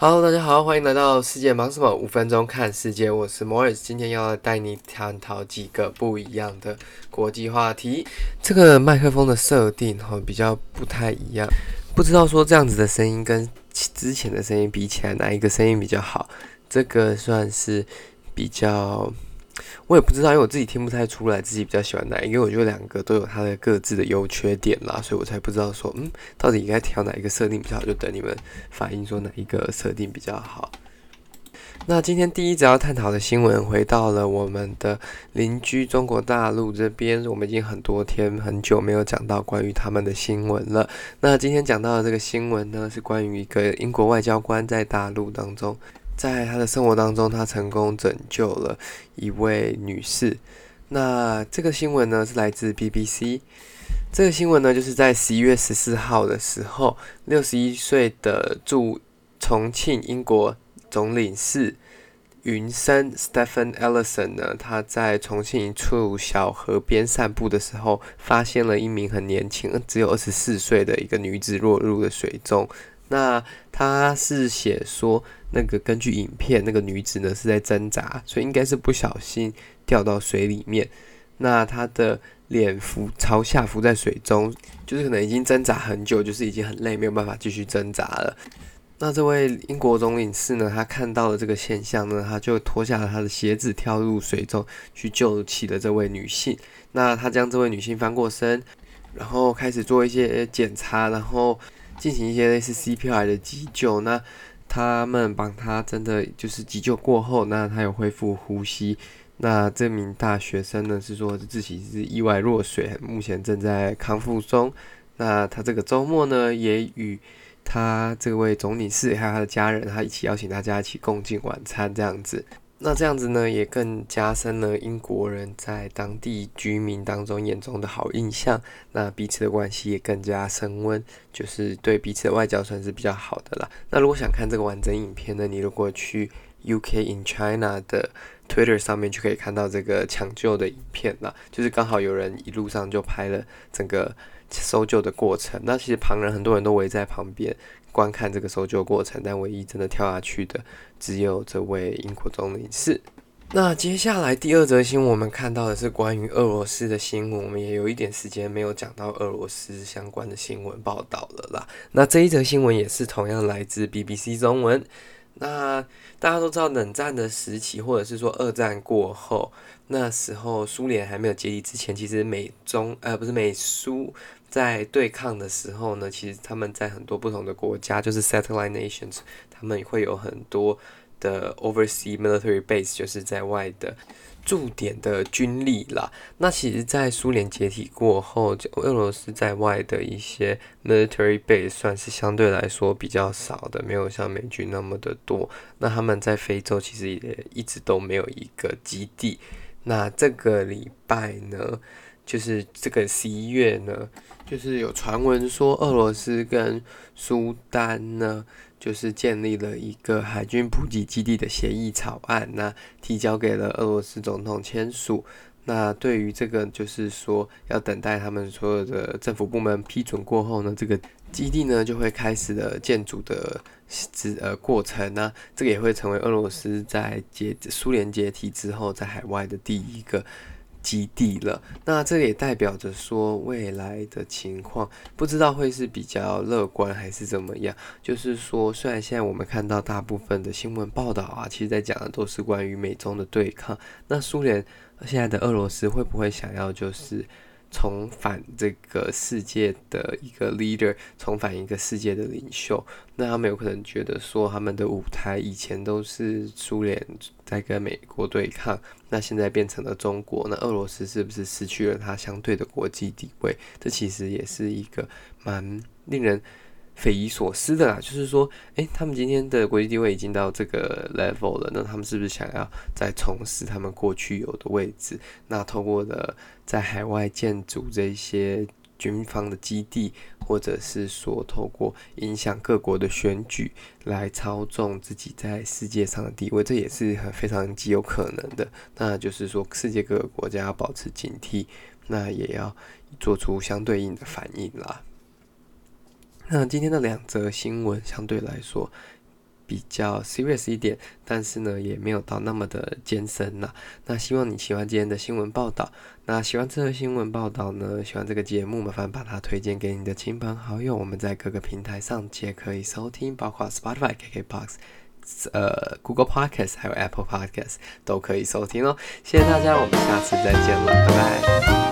Hello，大家好，欢迎来到世界忙什么？五分钟看世界，我是 Morris，今天要带你探讨几个不一样的国际话题。这个麦克风的设定哈比较不太一样，不知道说这样子的声音跟之前的声音比起来，哪一个声音比较好？这个算是比较。我也不知道，因为我自己听不太出来自己比较喜欢哪一个，我觉得两个都有它的各自的优缺点啦，所以我才不知道说，嗯，到底应该挑哪一个设定比较好，就等你们反映说哪一个设定比较好。那今天第一则要探讨的新闻，回到了我们的邻居中国大陆这边，我们已经很多天很久没有讲到关于他们的新闻了。那今天讲到的这个新闻呢，是关于一个英国外交官在大陆当中。在他的生活当中，他成功拯救了一位女士。那这个新闻呢，是来自 BBC。这个新闻呢，就是在十一月十四号的时候，六十一岁的驻重庆英国总领事云森 Stephen Ellison 呢，他在重庆一处小河边散步的时候，发现了一名很年轻，只有二十四岁的一个女子落入了水中。那他是写说，那个根据影片，那个女子呢是在挣扎，所以应该是不小心掉到水里面。那她的脸浮朝下浮在水中，就是可能已经挣扎很久，就是已经很累，没有办法继续挣扎了。那这位英国总领事呢，他看到了这个现象呢，他就脱下了他的鞋子，跳入水中去救起了这位女性。那他将这位女性翻过身，然后开始做一些检查，然后。进行一些类似 CPR 的急救，那他们帮他真的就是急救过后，那他有恢复呼吸。那这名大学生呢是说自己是意外落水，目前正在康复中。那他这个周末呢也与他这位总领事还有他的家人，他一起邀请大家一起共进晚餐这样子。那这样子呢，也更加深了英国人在当地居民当中眼中的好印象。那彼此的关系也更加升温，就是对彼此的外交算是比较好的啦。那如果想看这个完整影片呢，你如果去 UK in China 的 Twitter 上面就可以看到这个抢救的影片啦。就是刚好有人一路上就拍了整个搜救的过程。那其实旁人很多人都围在旁边。观看这个搜救过程，但唯一真的跳下去的只有这位英国总领事。那接下来第二则新闻，我们看到的是关于俄罗斯的新闻。我们也有一点时间没有讲到俄罗斯相关的新闻报道了啦。那这一则新闻也是同样来自 BBC 中文。那大家都知道，冷战的时期，或者是说二战过后，那时候苏联还没有解体之前，其实美中呃不是美苏。在对抗的时候呢，其实他们在很多不同的国家，就是 satellite nations，他们会有很多的 overseas military base，就是在外的驻点的军力啦。那其实，在苏联解体过后，就俄罗斯在外的一些 military base 算是相对来说比较少的，没有像美军那么的多。那他们在非洲其实也一直都没有一个基地。那这个礼拜呢，就是这个十一月呢。就是有传闻说，俄罗斯跟苏丹呢，就是建立了一个海军补给基地的协议草案，那提交给了俄罗斯总统签署。那对于这个，就是说要等待他们所有的政府部门批准过后呢，这个基地呢就会开始了建筑的之呃过程呢，这个也会成为俄罗斯在解苏联解体之后在海外的第一个。基地了，那这也代表着说未来的情况不知道会是比较乐观还是怎么样。就是说，虽然现在我们看到大部分的新闻报道啊，其实在讲的都是关于美中的对抗，那苏联现在的俄罗斯会不会想要就是？重返这个世界的一个 leader，重返一个世界的领袖，那他们有可能觉得说，他们的舞台以前都是苏联在跟美国对抗，那现在变成了中国，那俄罗斯是不是失去了它相对的国际地位？这其实也是一个蛮令人。匪夷所思的啦，就是说，诶，他们今天的国际地位已经到这个 level 了，那他们是不是想要再重拾他们过去有的位置？那透过了在海外建筑这些军方的基地，或者是说透过影响各国的选举来操纵自己在世界上的地位，这也是很非常极有可能的。那就是说，世界各个国家要保持警惕，那也要做出相对应的反应啦。那今天的两则新闻相对来说，比较 serious 一点，但是呢，也没有到那么的艰深呐。那希望你喜欢今天的新闻报道。那喜欢这个新闻报道呢，喜欢这个节目，麻烦把它推荐给你的亲朋好友。我们在各个平台上皆可以收听，包括 Spotify、KKBox、呃 Google Podcast 还有 Apple Podcast 都可以收听哦。谢谢大家，我们下次再见了，拜拜。